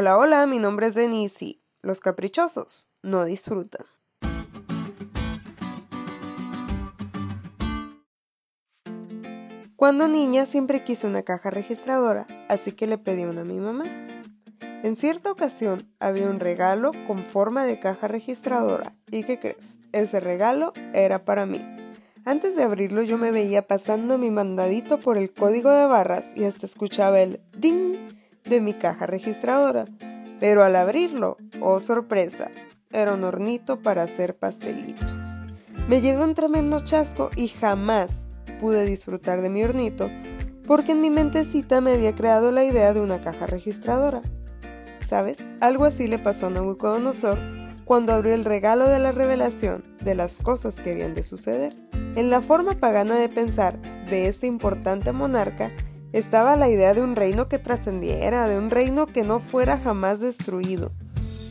Hola, hola, mi nombre es Denise los caprichosos no disfrutan. Cuando niña siempre quise una caja registradora, así que le pedí una a mi mamá. En cierta ocasión había un regalo con forma de caja registradora. ¿Y qué crees? Ese regalo era para mí. Antes de abrirlo yo me veía pasando mi mandadito por el código de barras y hasta escuchaba el ding de mi caja registradora. Pero al abrirlo, oh sorpresa, era un hornito para hacer pastelitos. Me llevé un tremendo chasco y jamás pude disfrutar de mi hornito porque en mi mentecita me había creado la idea de una caja registradora. ¿Sabes? Algo así le pasó a Nabucodonosor cuando abrió el regalo de la revelación de las cosas que habían de suceder. En la forma pagana de pensar de este importante monarca estaba la idea de un reino que trascendiera, de un reino que no fuera jamás destruido.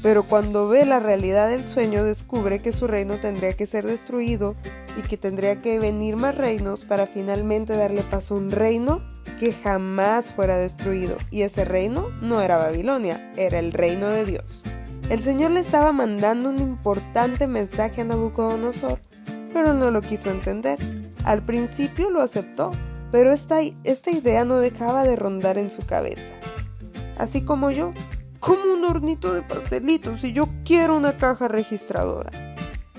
Pero cuando ve la realidad del sueño descubre que su reino tendría que ser destruido y que tendría que venir más reinos para finalmente darle paso a un reino que jamás fuera destruido. Y ese reino no era Babilonia, era el reino de Dios. El Señor le estaba mandando un importante mensaje a Nabucodonosor, pero no lo quiso entender. Al principio lo aceptó, pero esta, esta idea no dejaba de rondar en su cabeza. Así como yo, como un hornito de pastelitos y yo quiero una caja registradora.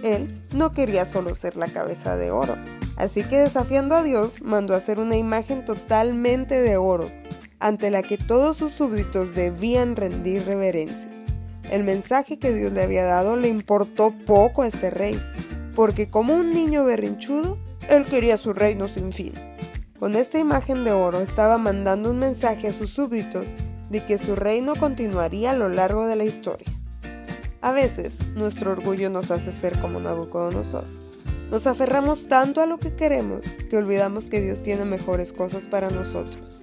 Él no quería solo ser la cabeza de oro, así que desafiando a Dios mandó a hacer una imagen totalmente de oro, ante la que todos sus súbditos debían rendir reverencia. El mensaje que Dios le había dado le importó poco a este rey, porque como un niño berrinchudo, él quería su reino sin fin. Con esta imagen de oro estaba mandando un mensaje a sus súbditos de que su reino continuaría a lo largo de la historia. A veces, nuestro orgullo nos hace ser como Nabucodonosor. Nos aferramos tanto a lo que queremos que olvidamos que Dios tiene mejores cosas para nosotros.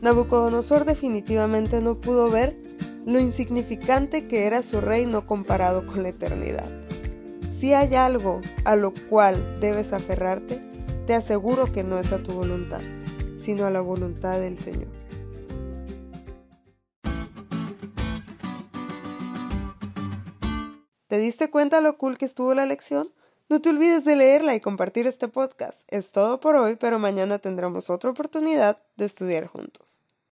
Nabucodonosor definitivamente no pudo ver lo insignificante que era su reino comparado con la eternidad. Si hay algo a lo cual debes aferrarte, te aseguro que no es a tu voluntad, sino a la voluntad del Señor. ¿Te diste cuenta lo cool que estuvo la lección? No te olvides de leerla y compartir este podcast. Es todo por hoy, pero mañana tendremos otra oportunidad de estudiar juntos.